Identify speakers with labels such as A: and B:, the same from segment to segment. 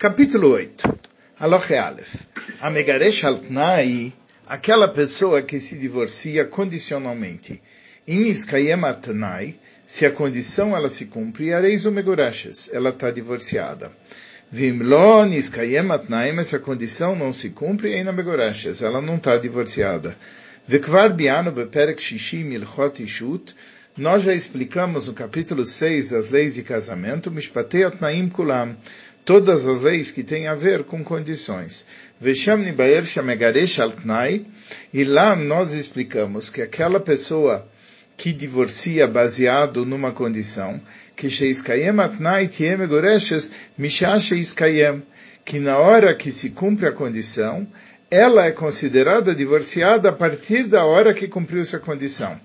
A: Capítulo 8. Aloche Aleph. Amegaresh al-Tnai, aquela pessoa que se divorcia condicionalmente. Inivskayem al-Tnai, se a condição ela se cumpre, areis o megorashes, ela está divorciada. Vimlo niskayem al-Tnai, mas se a condição não se cumpre, eina megorashes, ela não está divorciada. Vekvar bianu beperek shishim ilchot ishut, nós já explicamos no capítulo 6 das leis de casamento, Mishpatei Atnaim Kulam, todas as leis que têm a ver com condições. Veshamni e lá nós explicamos que aquela pessoa que divorcia baseado numa condição, que que na hora que se cumpre a condição, ela é considerada divorciada a partir da hora que cumpriu-se a condição.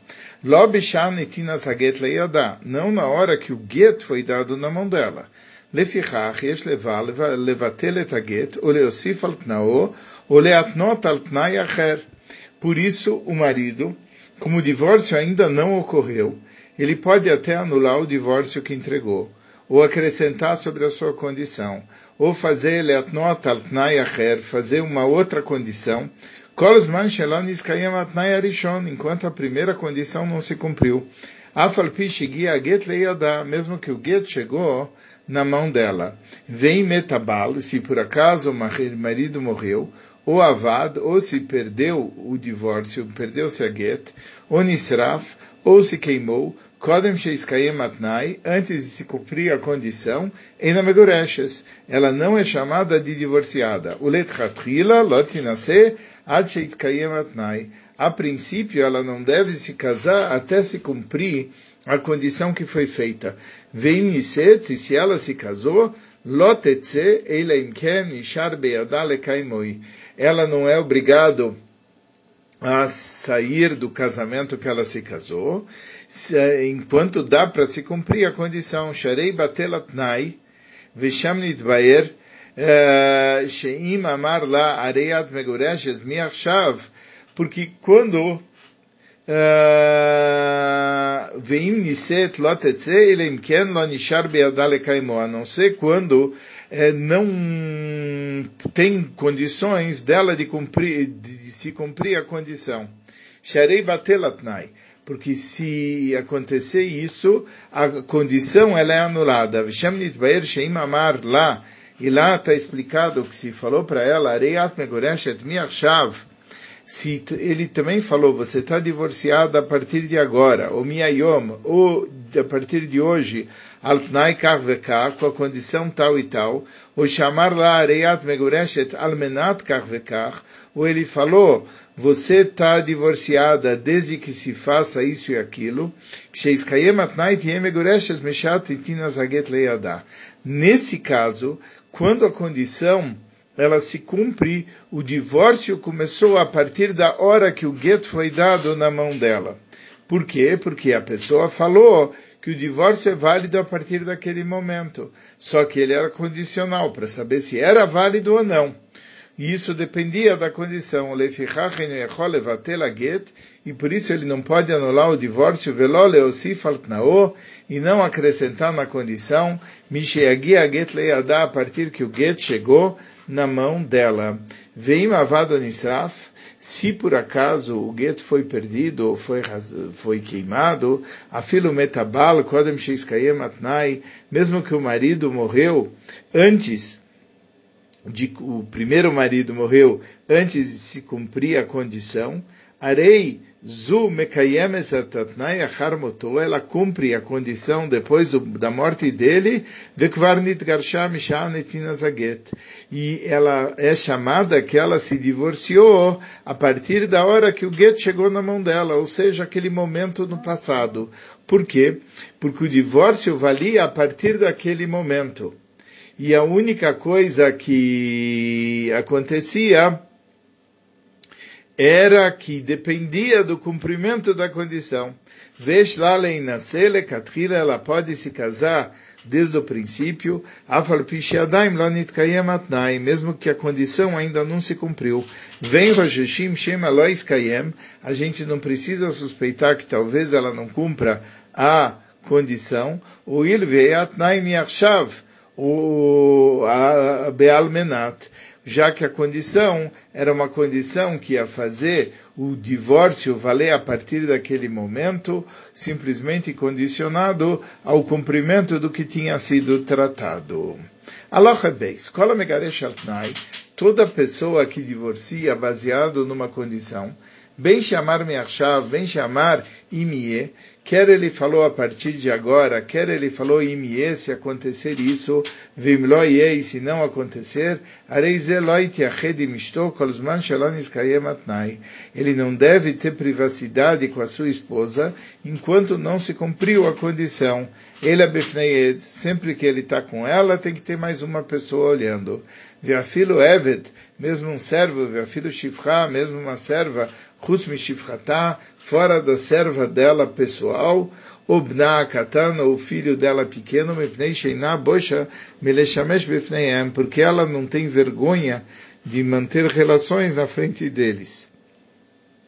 A: Não na hora que o get foi dado na mão dela. לפיכך יש לבטל את הגט או להוסיף על תנאו ou leatnot al tnai acher. Por isso, o marido, como o divórcio ainda não ocorreu, ele pode até anular o divórcio que entregou, ou acrescentar sobre a sua condição, ou fazer leatnot al tnai acher, fazer uma outra condição, kolzman shelon iskayem atnai arishon, enquanto a primeira condição não se cumpriu. Afal pi a get leiadá, mesmo que o get chegou na mão dela. Vem metabal, se por acaso o marido morreu, ou avad, ou se perdeu o divórcio, perdeu-se a get, ou nisraf, ou se queimou, kodem sheiskayem atnai, antes de se cumprir a condição, ena megoreshes, ela não é chamada de divorciada. Ulet chatrila, lotinase, ad atnai. A princípio, ela não deve se casar até se cumprir a condição que foi feita. Veim niset, se ela se casou, lotetze eleimkem ishar beadale kaimoi. Ela não é obrigado a sair do casamento que ela se casou, enquanto dá para se cumprir a condição. Sharei batelatnai, vesham nitbaer, eh, sheim amar la areat megoreshet miachshav, porque quando Veim niset lotetze elem ken lo nishar beadale kaimo, a não ser quando é, não tem condições dela de, cumprir, de se cumprir a condição. Sharei batelatnai. Porque se acontecer isso, a condição ela é anulada. Vishamnit baer sheim amar lá, e lá está explicado que se falou para ela, Areiat megoreshet miachav, se ele também falou, você está divorciada a partir de agora, ou miayom, ou a partir de hoje, altnai karvekar, com a condição tal e tal, ou chamar lá areiat megureshet almenat karvekar, ou ele falou, você está divorciada desde que se faça isso e aquilo, Nesse caso, quando a condição ela se cumpre, o divórcio começou a partir da hora que o gueto foi dado na mão dela. Por quê? Porque a pessoa falou que o divórcio é válido a partir daquele momento. Só que ele era condicional para saber se era válido ou não. E isso dependia da condição. E por isso ele não pode anular o divórcio e não acrescentar na condição a partir que o get chegou na mão dela. Veim avado nisraf, se por acaso o gueto foi perdido ou foi, foi queimado, afilo metabal, kodem sheiskayem atnai, mesmo que o marido morreu antes de, o primeiro marido morreu antes de se cumprir a condição, arei Zu mekayemes atatnai achar moto, ela cumpre a condição depois do, da morte dele, vekvar nitgarsha misha zaget. E ela é chamada que ela se divorciou a partir da hora que o get chegou na mão dela, ou seja, aquele momento no passado. Por quê? Porque o divórcio valia a partir daquele momento. E a única coisa que acontecia era que dependia do cumprimento da condição. Veshlalen nascele katrila, ela pode se casar desde o princípio, mesmo que a condição ainda não se cumpriu. Vem Roshishim Shem Alois Kayem, a gente não precisa suspeitar que talvez ela não cumpra a condição. O Ilvei Atnaim Yakshav, o Bealmenat, já que a condição era uma condição que ia fazer o divórcio valer a partir daquele momento, simplesmente condicionado ao cumprimento do que tinha sido tratado. Aloha Beis, Kola Megaresh Altnai, toda pessoa que divorcia baseado numa condição, bem chamar Meachav, bem chamar Imie, quer ele falou a partir de agora, quer ele falou Imie, se acontecer isso, Vimloie, e se não acontecer, ele não deve ter privacidade com a sua esposa enquanto não se cumpriu a condição. Ele é sempre que ele está com ela, tem que ter mais uma pessoa olhando. Veafilo Evet, mesmo um servo, Veafilo Shifra, mesmo uma serva, fora da serva dela pessoal, Obna Katana, o filho dela pequeno, Mipnei Sheiná Bosha Meleshamesh Bifneihem, porque ela não tem vergonha de manter relações na frente deles.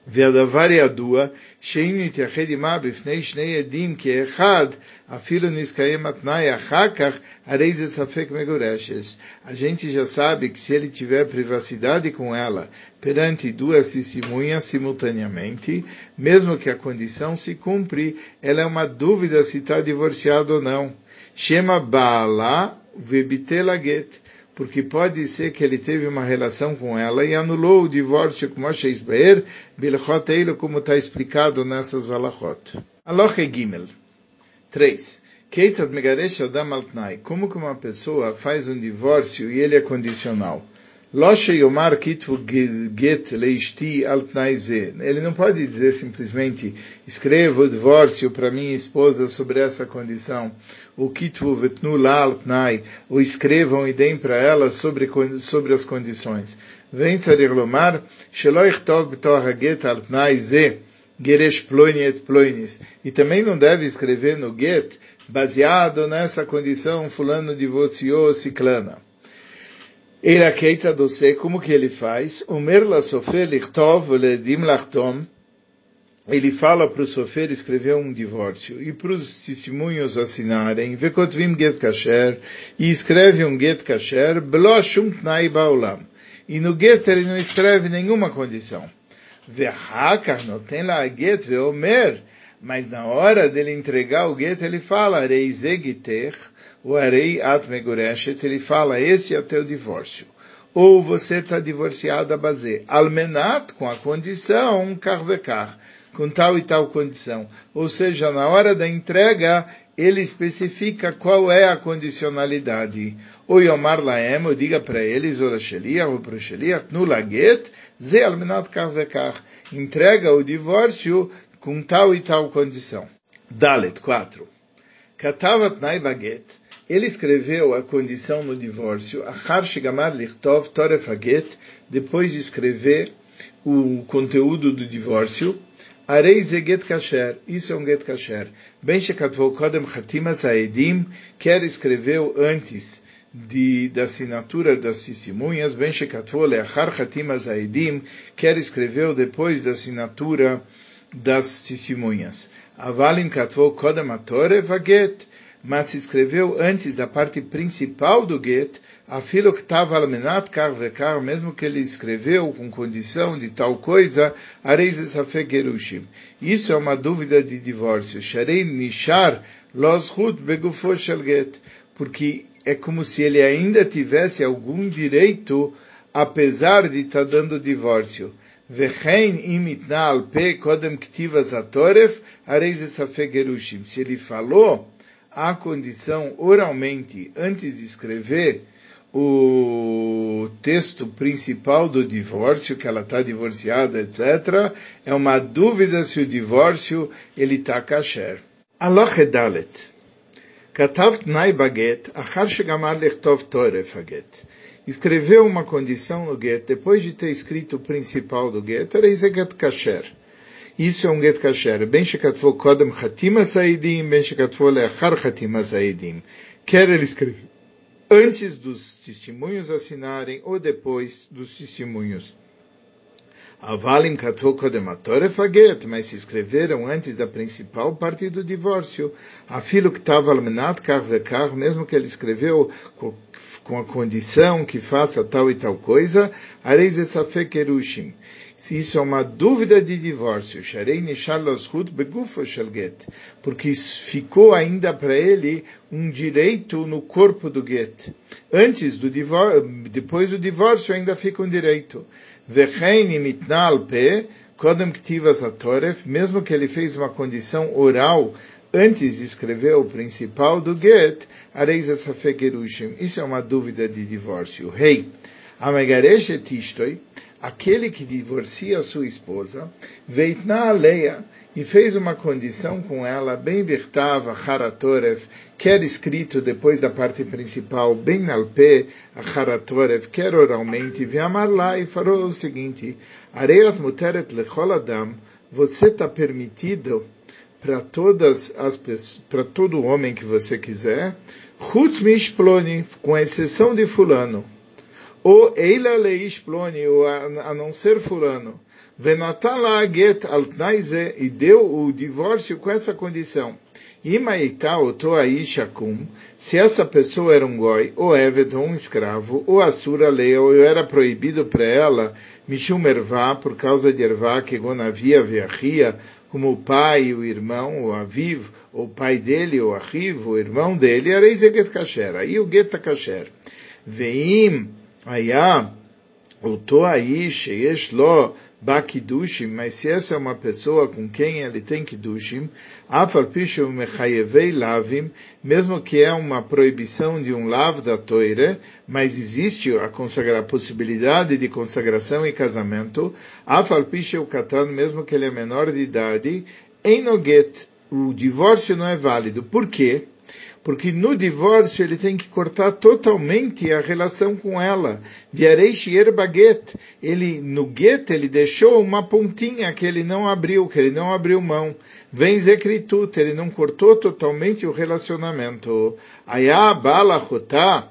A: Vedavari Adua, שאם נתייחד עמה בפני שני עדים כאחד, אפילו נזקיים התנאי אחר כך, הרי זה ספק מגורשת. A gente já sabe que se ele tiver privacidade com ela perante duas testemunhas simultaneamente, mesmo que a condição se cumpre, ela é uma dúvida se está divorciado ou não. Shema Baala vebitela get porque pode ser que ele teve uma relação com ela e anulou o divórcio com Moshe Isbaer, Bilchot Eilo, como está explicado nessas alachot. Aloche Gimel. 3. Keitzad Megaresh Adam Altnai. Como que uma pessoa faz um divórcio e ele é condicional? Yomar Kitvu Get Leishti Ele não pode dizer simplesmente, escreva o divórcio para minha esposa sobre essa condição. O Kitvu Vetnu Altnai. Ou escrevam e deem para ela sobre, sobre as condições. Vem Tzadir Lomar, Sheloich Tov B'Torah Get Altnai Ze. Geresh Ploini et Ploinis. E também não deve escrever no Get, baseado nessa condição, fulano divorciou ciclana. Ele keitza doce, como que ele faz? Umer la sofer lichtov ledim lachtom. Ele fala para o sofer escrever um divórcio e para os testemunhos assinarem, vekotvim get kasher, e escreve um get kasher, blo shum tnai baolam. E no get ele não escreve nenhuma condição. Vehakar noten la get veomer, mas na hora dele entregar o get ele fala, reizegiter, o Arei At Megureshet, ele fala, esse é o teu divórcio. Ou você está divorciado a base. Almenat, com a condição, carvecar, com tal e tal condição. Ou seja, na hora da entrega, ele especifica qual é a condicionalidade. O Yomar Laem, eu diga para eles, o Sheliach, ou para o Sheliach, no Laget, Ze Almenat Carvecar. Entrega o divórcio com tal e tal condição. Dalet 4. Katavat Naibaget, ele escreveu a condição no divórcio, Achar Shegamar Lichtov Toref Haget, depois de escrever o conteúdo do divórcio, Arei Zeget Kasher, isso é um Get Kasher. Ben Shekatvou Kodem Chatima Saedim, quer escreveu antes de, da assinatura das testemunhas, Ben Shekatvou Leachar Chatima Saedim, quer escreveu depois da assinatura das testemunhas. Avalim Katvou Kodem Atore Vaget, mas se escreveu antes da parte principal do get, a filo que estava almenat kar vekar, mesmo que ele escreveu com condição de tal coisa, areis gerushim. Isso é uma dúvida de divórcio. Sharei nishar los hut shel get, porque é como se ele ainda tivesse algum direito, apesar de estar tá dando divórcio. Se ele falou, a condição oralmente antes de escrever o texto principal do divórcio, que ela está divorciada, etc., é uma dúvida se o divórcio ele está kasher. Aloch edalet. Katav tnai baget, achar shegamar lechtov toref haget. Escreveu uma condição no get, depois de ter escrito o principal do get, era get kasher. Isso é um get kasher. Ben shekatvo kodem chatima saidim, ben shekatvo leachar chatima saidim. Quer ele escrever antes dos testemunhos assinarem ou depois dos testemunhos Avalim katvu kodem atorefaget, mas se escreveram antes da principal parte do divórcio. Afilo estava almenat kar vekar, mesmo que ele escreveu com a condição que faça tal e tal coisa, areis esafek erushim se isso é uma dúvida de divórcio, porque ficou ainda para ele um direito no corpo do get. Antes do divórcio, depois do divórcio ainda fica um direito. mesmo que ele fez uma condição oral antes de escrever o principal do get, isso é uma dúvida de divórcio. Rei, hey, Amegareshet ishtoi, aquele que divorcia sua esposa, veitna aleia, e fez uma condição com ela, bem virtava, haratorev, quer escrito depois da parte principal, bem alpe, haratorev, quer oralmente, viamar lá e falou o seguinte, areat muteret lechol adam, você está permitido para todas as para todo homem que você quiser, chutz com exceção de fulano, ou Eila Leish Ploni, ou a, não ser fulano, Venatala Get Altnaize, e deu o divórcio com essa condição. Imaita Otoaishakum, se essa pessoa era um goi, ou Eved, ou um escravo, ou Asura Leia, ou era proibido para ela, Mishum Ervá, por causa de Ervá, que Gonavia Veachia, como o pai, o irmão, o aviv, ou o pai dele, o achiv, o irmão dele, era Get Kasher. Aí o Get Kasher. Veim, Ayá, o aí, sheyesh lo bakidushim, mas se essa é uma pessoa com quem ele tem kidushim, afal pishu mechayevei lavim, mesmo que é uma proibição de um lav da toire, mas existe a, consagra, a possibilidade de consagração e casamento, afal pishu katan, mesmo que ele é menor de idade, enoget, o divórcio não é válido. Por quê? Porque no divórcio ele tem que cortar totalmente a relação com ela. Viareish baguet, ele no get ele deixou uma pontinha que ele não abriu, que ele não abriu mão. Vem zekritut, ele não cortou totalmente o relacionamento. Ayá bala chotá,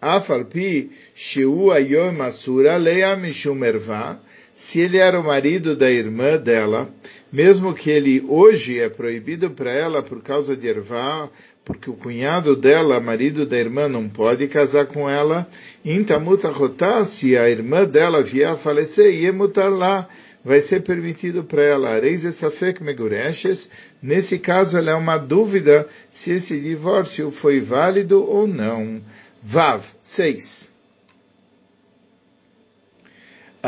A: afalpi sheu ayom asura leia mishum erva, se ele era o marido da irmã dela, mesmo que ele hoje é proibido para ela por causa de ervá, porque o cunhado dela, marido da irmã, não pode casar com ela. Intamuta rotá, se a irmã dela vier a falecer, ia mutar lá, vai ser permitido para ela. Areis esafek megureshes. Nesse caso, ela é uma dúvida se esse divórcio foi válido ou não. Vav, 6.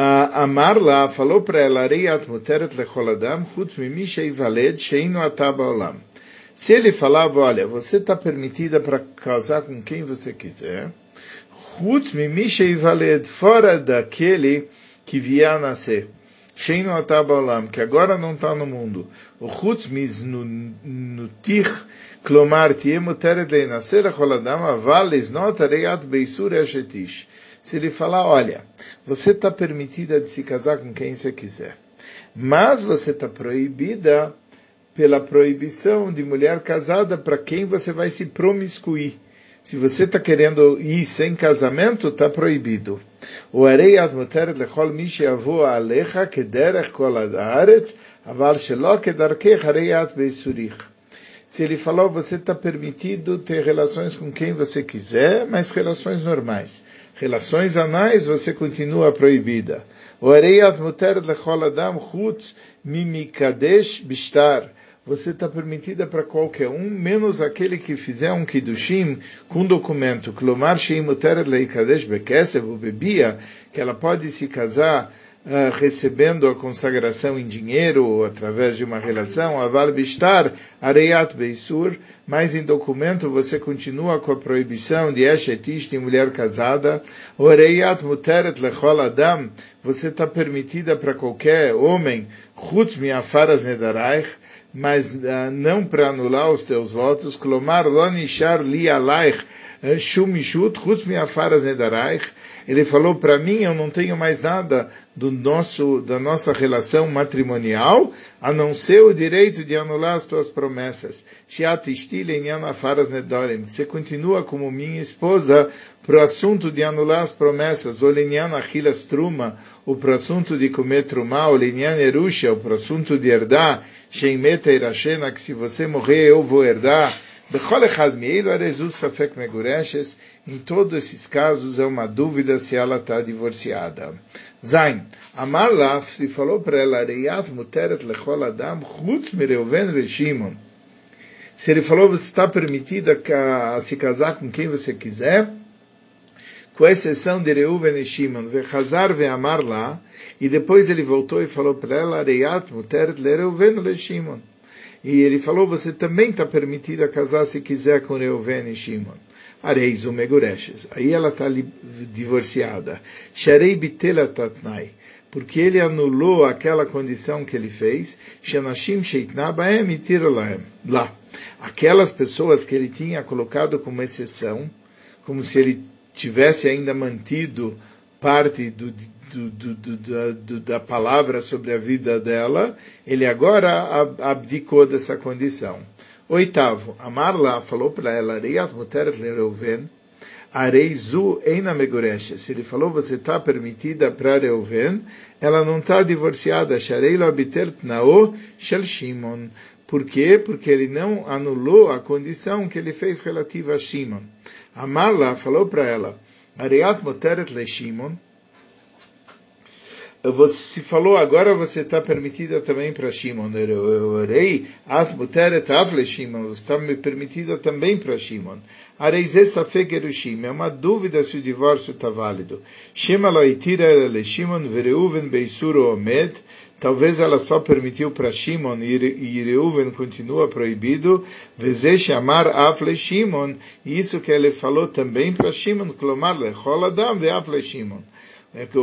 A: A Marla falou para ela, Reiat muteret lecholadam, mimisha ivaled, sheinu ataba olam. Se ele falava, olha, você está permitida para casar com quem você quiser, Chutz e valed, fora daquele que vier a nascer. Sheino atabalam, que agora não está no mundo. O chutz mis nutich, klomar tiem muteret leinasser acholadam, aval isnot areiat beisur eshetish. Se ele falar, olha, você está permitida de se casar com quem você quiser, mas você está proibida pela proibição de mulher casada para quem você vai se promiscuir. Se você está querendo ir sem casamento, está proibido. O muteret lechol alecha kederech kol aval shelo kedarkech areiat beisurich. Se ele falou, você está permitido ter relações com quem você quiser, mas relações normais. Relações anais, você continua proibida. Chutz mimikadesh você está permitida para qualquer um, menos aquele que fizer um kiddushim com documento, bebia, que ela pode se casar Uh, recebendo a consagração em dinheiro ou através de uma relação, aval bistar areiat beisur, mas em documento você continua com a proibição de eshetish, de mulher casada, o areiat muteret lechol adam, você está permitida para qualquer homem, chutz miafaras nedaraich, mas uh, não para anular os teus votos, Klomar lo nishar li alaich eh, shumishut chutz miafaras nedaraich, Ele falou para mim, eu não tenho mais nada do nosso, da nossa relação matrimonial, a não ser o direito de anular as tuas promessas. Você continua como minha esposa para o assunto de anular as promessas, o achilas truma, o para o assunto de comer truma, o linyan erusha, o para o assunto de herdar, irashena, que se você morrer eu vou herdar, em todos esses casos é uma dúvida se ela está divorciada. Zain, Amar Laf, se falou para ela, Reiat muteret lechol adam, chutz mereuven veshimon. Se ele falou, você está permitida a se casar com quem você quiser, com exceção de Reuven e Shimon, vechazar ve'amar lá, e depois ele voltou e falou para ela, Reiat muteret le Reuven le Shimon. E ele falou, você também está permitida casar se quiser com Reuven e Shimon. Areis o Megureshes. Aí ela está divorciada. Sharei bitela tatnai. Porque ele anulou aquela condição que ele fez. Shanashim sheitna baem Lá. Aquelas pessoas que ele tinha colocado como exceção, como se ele tivesse ainda mantido parte do, do, do, do, da palavra sobre a vida dela, ele agora abdicou dessa condição. Oitavo, Amarla falou para ela, Areizu eina. Se ele falou, você está permitida para Reuven, ela não está divorciada. Shareilo abitel tnao shel Shimon. Por quê? Porque ele não anulou a condição que ele fez relativa a Shimon. Amarla falou para ela, Areiat muteret le Shimon, você falou agora você está permitida também para Shimon. Eu orei, at muteret afle Shimon, você está me permitida também para Shimon. Areizé safek erushim, é uma dúvida se o divórcio está válido. Shema lo itira le Shimon vereuven beisuro omed, talvez ela só permitiu para Shimon e Reuven continua proibido, veze chamar afle Shimon, isso que ele falou também para Shimon, clomar lechol adam ve afle Shimon é que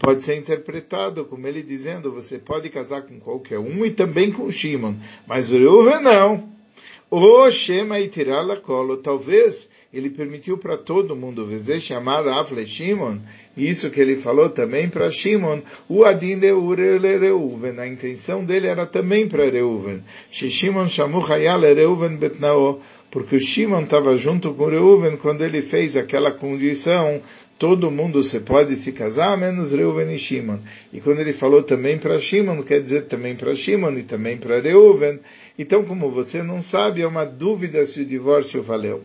A: pode ser interpretado como ele dizendo, você pode casar com qualquer um e também com Shimon, mas o Reuven não. O Shema tirá colo, talvez ele permitiu para todo mundo, vezes chamar Afle Shimon, isso que ele falou também para Shimon, o Adin Reuven, a intenção dele era também para Reuven. Shimon chamou Hayal Reuven Betnao, porque o Shimon estava junto com Reuven quando ele fez aquela condição todo mundo se pode se casar, menos Reuven e Shimon. E quando ele falou também para Shimon, quer dizer também para Shimon e também para Reuven. Então, como você não sabe, é uma dúvida se o divórcio valeu.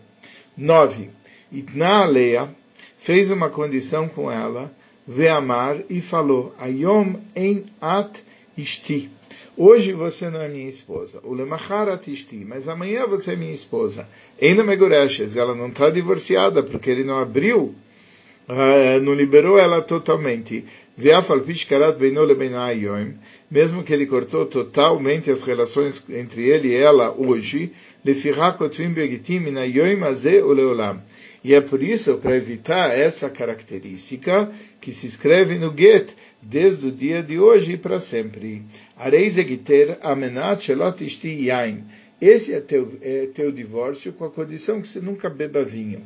A: 9. Itna Leia fez uma condição com ela, Veamar, e falou, Ayom en at ishti. Hoje você não é minha esposa. O Lemacharat ishti, mas amanhã você é minha esposa. Eina Megoreshes, ela não está divorciada, porque ele não abriu uh, não liberou ela totalmente. Mesmo que ele cortou totalmente as relações entre ele e ela hoje, e é por isso, para evitar essa característica, que se escreve no get, desde o dia de hoje e para sempre. Esse é teu, é teu divórcio com a condição que você nunca beba vinho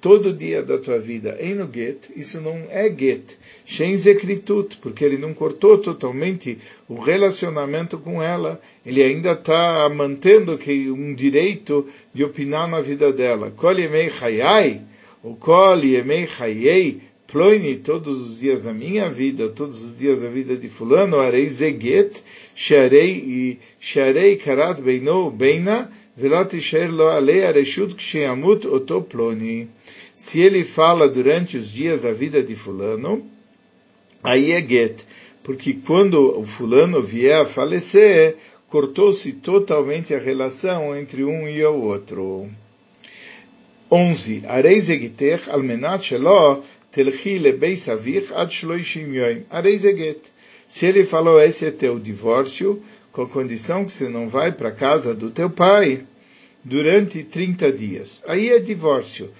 A: todo dia da tua vida em no get, isso não é get, shen zekritut, porque ele não cortou totalmente o relacionamento com ela, ele ainda está mantendo que um direito de opinar na vida dela. Kol yemei chayai, ou kol yemei chayei, ploini todos os dias da minha vida, todos os dias da vida de fulano, arei zeget, sharei e sharei karat beino beina, velot isher lo alei areshut ksheamut oto ploni se ele fala durante os dias da vida de fulano, aí é get, porque quando o fulano vier a falecer, cortou-se totalmente a relação entre um e o outro. 11. Areis egiter almenat shelo telchi lebeis avich ad shloishim yoim. Eget. Se ele falou, esse é teu divórcio, com a condição que você não vai para a casa do teu pai, durante 30 dias. Aí é divórcio.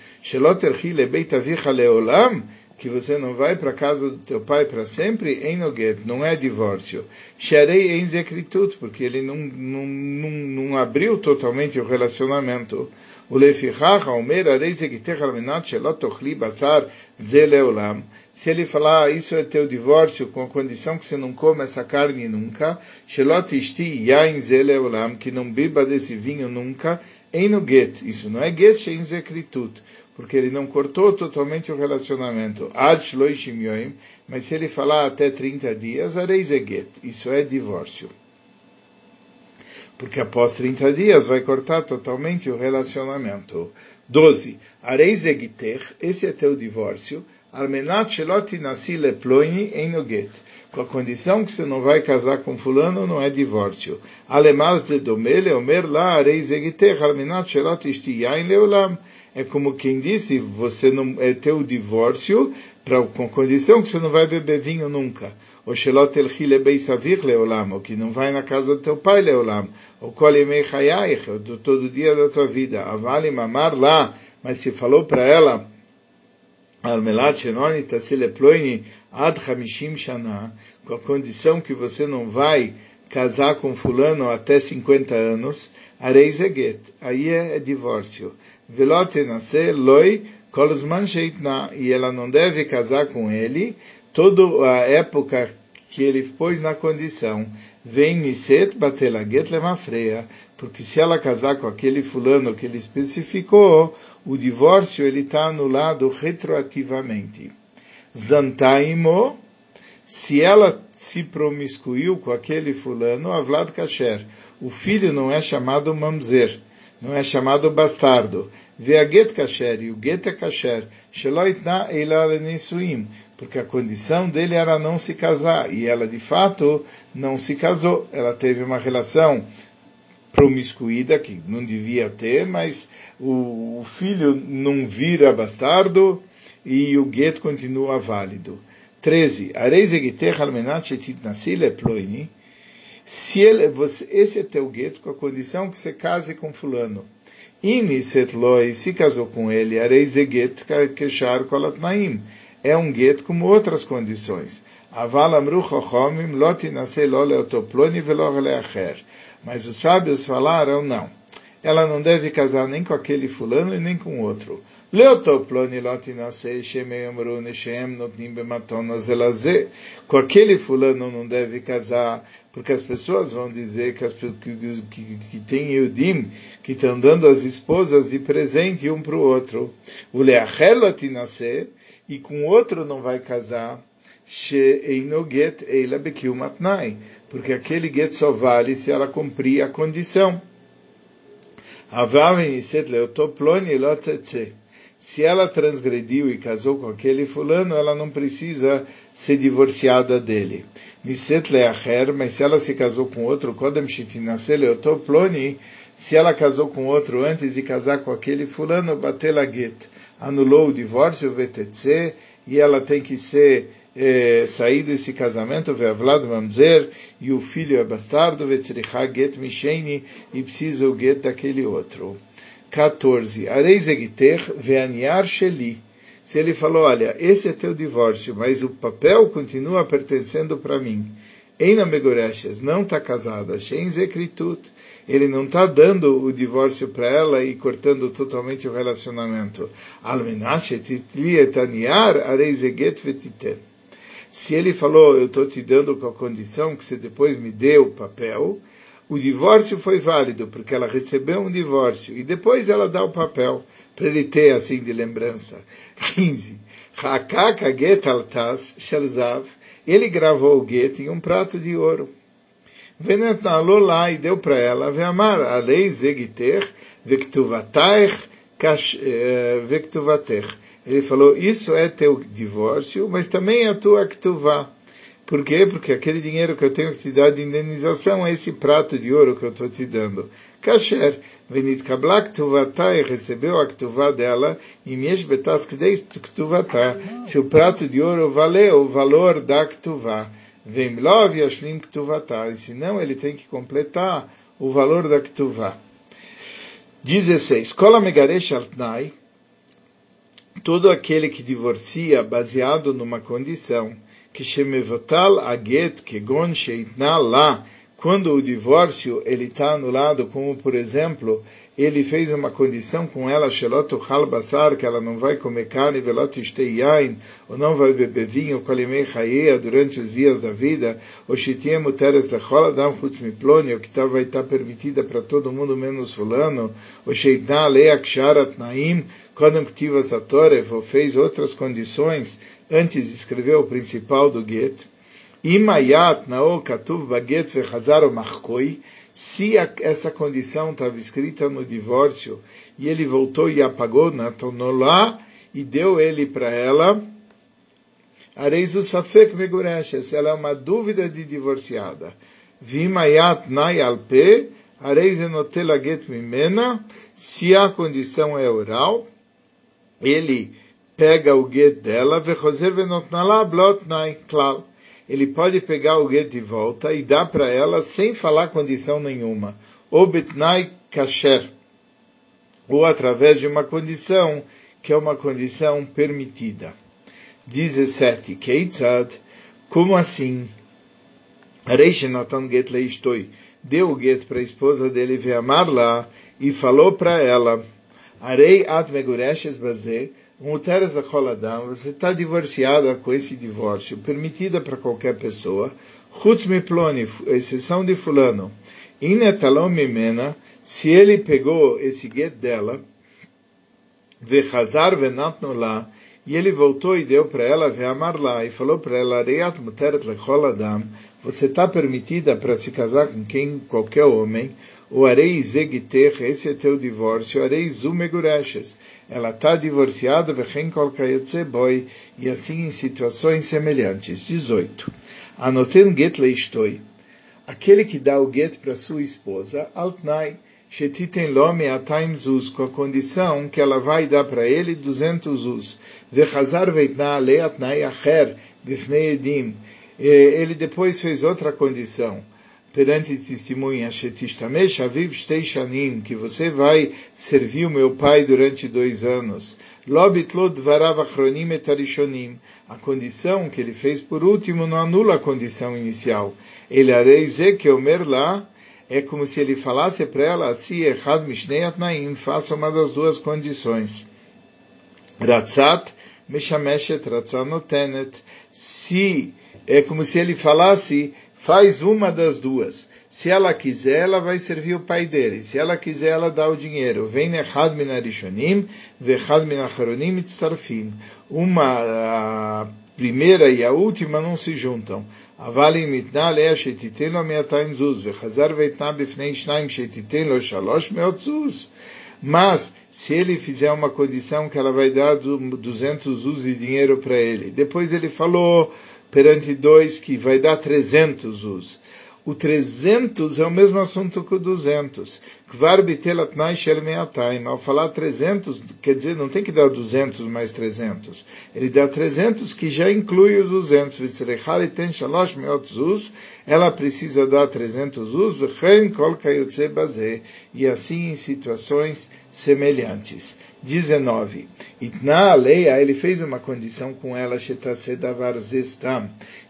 A: que você não vai para a casa do teu pai para sempre, em Noguet, não é divórcio. Sharei em Zekritut, porque ele não, não, não, não abriu totalmente o relacionamento. O Lefichach, Omer, Arei Zegitech Almenat, Shelot Ochli Basar, Zeleolam. Se ele falar, ah, isso é teu divórcio, com a condição que você não come essa carne nunca, Shelot Ishti Yain que não beba desse vinho nunca, no get. Isso não é get, Shein Zekritut porque ele não cortou totalmente o relacionamento. Ad shloishim mas se ele falar até 30 dias, areizeget. Isso é divórcio. Porque após 30 dias vai cortar totalmente o relacionamento. 12. Areizegiter, esse é teu divórcio. Armenat shelot nasi leploini enoget. Com a condição que você não vai casar com fulano, não é divórcio. Alemaz de domele, omer la areizegiter, armenat shelot ishtiyain leolam é como quem disse, você não é teu divórcio pra, com condição que você não vai beber vinho nunca. O shelot el chile beisavir leolam, ou que não vai na casa do teu pai leolam, ou kol yemei chayaich, todo dia da tua vida. Avali mamar lá, mas se falou para ela, Almelat shenoni tasile ploini ad chamishim shana, com a condição que você não vai casar com fulano até 50 anos, areis eget, aí é, é divórcio. Velote nascer loi kolzman sheitna, e ela não deve casar com ele toda a época que ele pôs na condição. Vem miset batelaget lemafreia, porque se ela casar com aquele fulano que ele especificou, o divórcio ele está anulado retroativamente. Zantaimo, se ela se promiscuiu com aquele fulano, Avlad Kasher, o filho não é chamado mamzer, não é chamado bastardo. Veaget kasher, e o get é kasher, sheloitna nisuim, porque a condição dele era não se casar, e ela de fato não se casou. Ela teve uma relação promiscuída, que não devia ter, mas o, o filho não vira bastardo, e o get continua válido. 13. Areis egiter almenat shetit nasile ploini, se ele, você, esse é teu gueto com a condição que você case com fulano. Imiset loi, se casou com ele, areizeget keshar kolatnaim. É um gueto como outras condições. Aval amru chochomim lot inase lo velo leacher. Mas os sábios falaram, não. Ela não deve casar nem com aquele fulano e nem com outro. Com aquele fulano não deve casar, porque as pessoas vão dizer que, as, que, que, que tem Eudim que estão dando as esposas de presente um para o outro. E com outro não vai casar. Porque aquele get só vale se ela cumprir a condição. Se ela transgrediu e casou com aquele fulano, ela não precisa ser divorciada dele. Mas se ela se casou com outro, se ela casou com outro antes de casar com aquele fulano, anulou o divórcio, e ela tem que ser é, sair desse casamento, ve'avlad mamzer, e o filho é bastardo, ve'tzricha get misheni, e precisa o get daquele outro. 14. Areis egiter ve'aniar sheli. Se ele falou, olha, esse é teu divórcio, mas o papel continua pertencendo para mim. Eina Megoreshes não está casada, Shen Zekritut. Ele não está dando o divórcio para ela e cortando totalmente o relacionamento. Almenachet etaniar areizeget vetiten. Se ele falou, eu estou te dando com a condição que você depois me dê o papel, o divórcio foi válido, porque ela recebeu um divórcio, e depois ela dá o papel, para ele ter assim de lembrança. 15. Hakaka get altas shalzav. Ele gravou o get em um prato de ouro. Venetnalou lá e deu para ela, Veamar, alei zegiter, vektuvatech, eh, vektuvatech. Ele falou, isso é teu divórcio, mas também é a tua ktuvá. Por quê? Porque aquele dinheiro que eu tenho que te dar de indenização é esse prato de ouro que eu estou te dando. Kasher, venit kabla e recebeu a dela, e mesh betaskdei ktuvata, se o prato de ouro valeu o valor da ktuvá. Vem lov yashlim ktuvata, e se não, ele tem que completar o valor da ktuvá. 16. Kola megaresh altnai, todo aquele que divorcia baseado numa condição, que shemevotal aget kegon sheitna lá, quando o divórcio ele está anulado, como por exemplo, ele fez uma condição com ela, Shelot Uchal Basar, que ela não vai comer carne, Velot Yain, ou não vai beber vinho, Kolimei Chayeia, durante os dias da vida, ou Shitiem Muteres Lechol Adam Chutz Miplonio, que tá, vai estar tá permitida para todo mundo menos fulano, ou Sheitna Lea Ksharat Naim, Kodem Ktivas Atorev, fez outras condições antes de escrever o principal do Get, Imayat nao katuv baget vechazar o markoi, se essa condição estava escrita no divórcio e ele voltou e apagou na tonolá e deu ele para ela, areis o safek megureshes, ela é uma dúvida de divorciada. Vimayat nai alpe, areis enotela get mimena, se a condição é oral, ele pega o get dela, ele pode pegar o get de volta e dar para ela sem falar condição nenhuma. Ou betnai kasher. Ou através de uma condição que é uma condição permitida. 17. Keitzad. Como assim? Reishenatan get leistoi. Deu o get para a esposa dele veamar lá e falou para ela. Arei at megureshes bazeh Muteres a Choladam, você está divorciada com esse divórcio, permitida para qualquer pessoa, Chutz Miploni, exceção de fulano, Inetalom Mimena, se ele pegou esse get dela, Vechazar Venatno lá, e ele voltou e deu para ela Veamar lá, e falou para ela, Reat Muteret Lecholadam, você está permitida para se casar com quem, qualquer homem, o arei zegiter, esse é teu divórcio, arei zumegureshes. Ela está divorciada, vechem boy, e assim em situações semelhantes. 18. Anoten get leistoi. Aquele que dá o get para sua esposa, altnai, shetiten lo me'ataim zuz, com a condição que ela vai dar para ele 200 zuz. Vechazar veitna leatnai acher, bifnei edim. Ele depois fez outra condição perante testemunha, Shetishtamesh Aviv Shtei Shanim, que você vai servir o meu pai durante dois anos. Lobitlot Varav Achronim et A condição que ele fez por último não anula a condição inicial. Ele areize que Omer lá é como se ele falasse para ela assim, Echad Atnaim, faça uma das duas condições. Ratzat Meshameshet Ratzanotenet. Se é como se ele falasse Faz uma das duas. Se ela quiser, ela vai servir o pai dele. Se ela quiser, ela dá o dinheiro. Vem Echad min Arishonim, Vechad min Acharonim e Tstarfim. Uma, a primeira e a última não se juntam. Avalim mitna lea shetiten lo meataim zuz, vechazar veitna bifnei shnaim shetiten lo shalosh meot zuz. Mas, se ele fizer uma condição que ela vai dar 200 zuz de dinheiro para ele. Depois ele falou perante dois que vai dar 300 us. O 300 é o mesmo assunto que o 200. Kvar shel. Ao falar 300, quer dizer, não tem que dar 200 mais 300. Ele dá 300 que já inclui os 200. Vitzrechal ten shalosh meot zuz. Ela precisa dar 300 us. V'chen kol kayotze bazeh. E assim em situações semelhantes. 19. Itna aleia, ele fez uma condição com ela,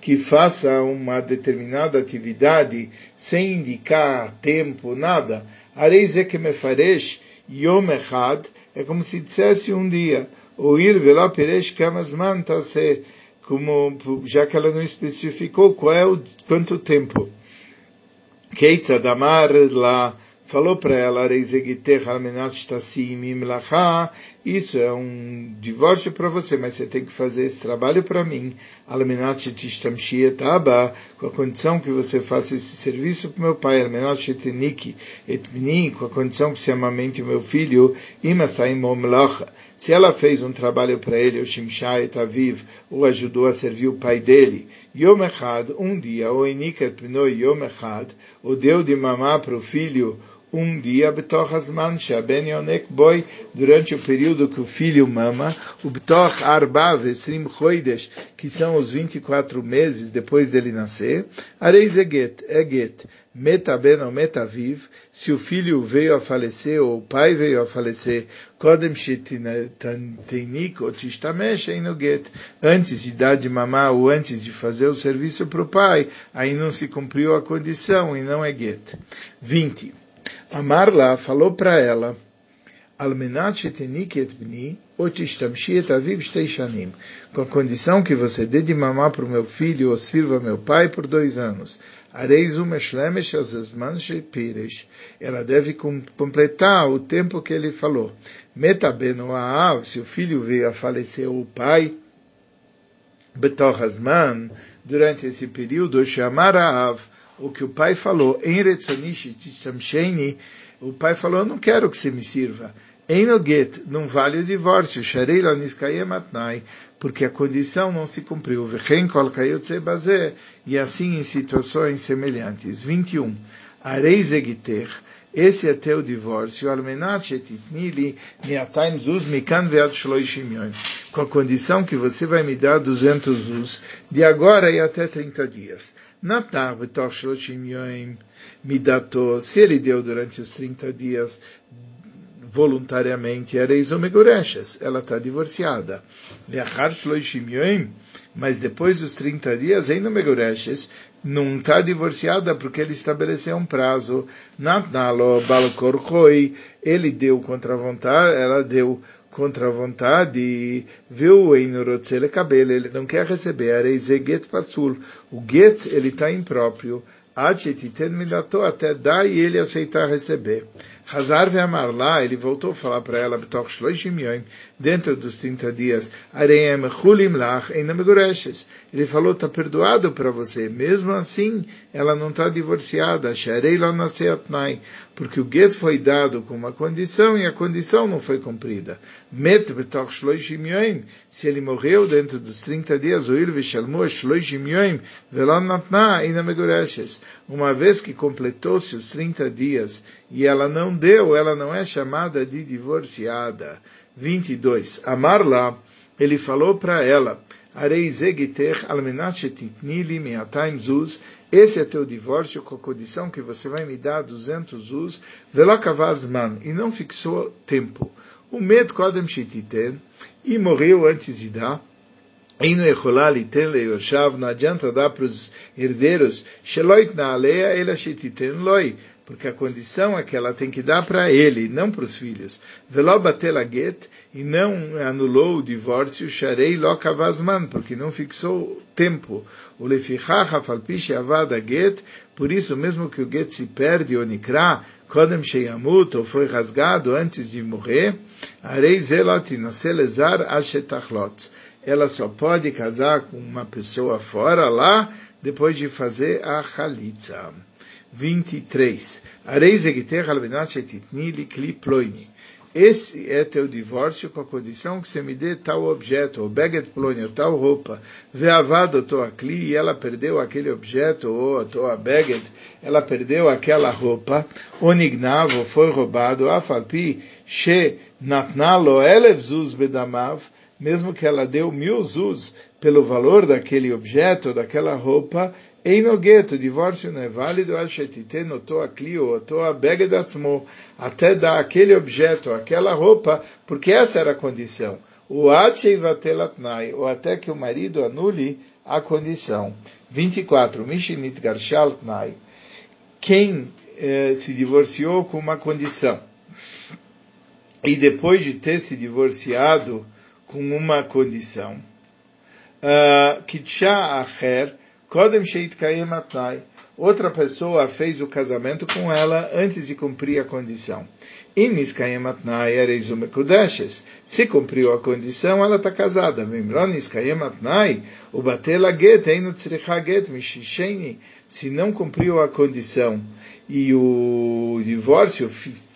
A: que faça uma determinada atividade sem indicar tempo, nada. Areize que me faresh yom echad, é como se dissesse um dia, ou ir veló peresh kamasman tase, como, já que ela não especificou qual é o, quanto tempo. Keitzadamar la falou para ela, isso é um divórcio para você, mas você tem que fazer esse trabalho para mim, com a condição que você faça esse serviço para meu pai, com a condição que você amamente o meu filho, se ela fez um trabalho para ele, o Shimshai Taviv, o ajudou a servir o pai dele, Yom Echad, um dia, o Eniket Pnoi Yom Echad, o deu de mamar para o filho um dia, betoch asman shaben yonek boy, durante o período que o filho mama, o betoch arba vesrim choidesh, que são os 24 meses depois dele nascer, areis eget, eget, meta ben ou meta viv, se o filho veio a falecer ou o pai veio a falecer, Kodem Shetinik ou Tishtamesh get, antes de dar de mamar ou antes de fazer o serviço para o pai, aí não se cumpriu a condição e não é get. 20. Amarla falou para ela, com a condição que você dê de mamar para o meu filho ou sirva meu pai por dois anos. Ela deve completar o tempo que ele falou. Se o filho veio a falecer o pai, Betorasman, durante esse período, chamar Aav, o que o pai falou, em Retzonishi Tishamsheni, o pai falou, eu não quero que você me sirva. Einoget, não vale o divórcio, porque a condição não se cumpriu. E assim em situações semelhantes. 21. Arei Zegiter, esse é teu divórcio, almenat zuz mikan shloishim. Com a condição que você vai me dar 200 zuz, de agora e até 30 dias. Natar midato, se ele deu durante os 30 dias voluntariamente, ela está divorciada. Mas depois dos 30 dias, ainda Megureshes, não está divorciada porque ele estabeleceu um prazo. Ele deu contra a vontade, ela deu contra a vontade, viu em cabelo, ele não quer receber, areize get pasul. O get, ele está impróprio. Até dar e ele aceitar receber. Hazar ve'amar lá, ele voltou a falar para ela, dentro dos 30 dias, areem chulim lach, ainda megureshes. Ele falou, está perdoado para você. Mesmo assim, ela não está divorciada. Porque o get foi dado com uma condição e a condição não foi cumprida. Met se ele morreu dentro dos 30 dias, o il vishalmu shloishim yoim, velon natna. Uma vez que completou-se os 30 dias e ela não deu, ela não é chamada de divorciada. 22. Amarla, ele falou para ela, esse é teu divórcio com a condição que você vai me dar 200 us, velakavazman, e não fixou tempo. O med kodem shititen, e morreu antes de dar, não adianta dar para os herdeiros, porque a condição é que ela tem que dar para ele, não para os filhos. Get, e não anulou o divórcio, sharei lo kavazman, porque não fixou tempo. O lefichach afalpiche avada get, por isso mesmo que o get se perde ou nikra, kodem sheyamut, ou foi rasgado antes de morrer, arei zelot inaselezar ashetachlot. Ela só pode casar com uma pessoa fora lá, depois de fazer a chalitza. 23. Esse é teu divórcio com a condição que você me dê tal objeto, ou beget plônio, tal roupa, veavado toa cli, e ela perdeu aquele objeto, ou a toa beget, ela perdeu aquela roupa, onignavo, foi roubado, afalpi, she natnalo elev zuz bedamav, mesmo que ela deu mil zuz pelo valor daquele objeto, daquela roupa, Einogueto, divórcio não é válido, até dar aquele objeto, aquela roupa, porque essa era a condição. O atcheivatelatinai, ou até que o marido anule a condição. 24. Mishinit garshaltnai. Quem eh, se divorciou com uma condição, e depois de ter se divorciado com uma condição, Atnai. Outra pessoa fez o casamento com ela antes de cumprir a condição. Se cumpriu a condição, ela está casada. Se não cumpriu a condição e o divórcio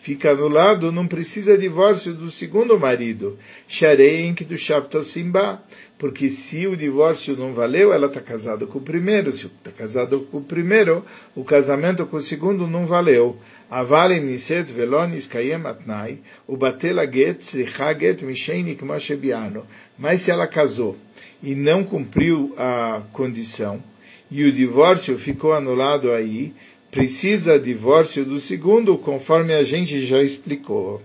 A: fica anulado, não precisa divórcio do segundo marido. Sharein do Simba. Porque se o divórcio não valeu, ela está casada com o primeiro. Se está casada com o primeiro, o casamento com o segundo não valeu. Avale niset velonis kayem atnai, o batela get sricha get misheini Mas se ela casou e não cumpriu a condição, e o divórcio ficou anulado aí, precisa divórcio do segundo, conforme a gente já explicou.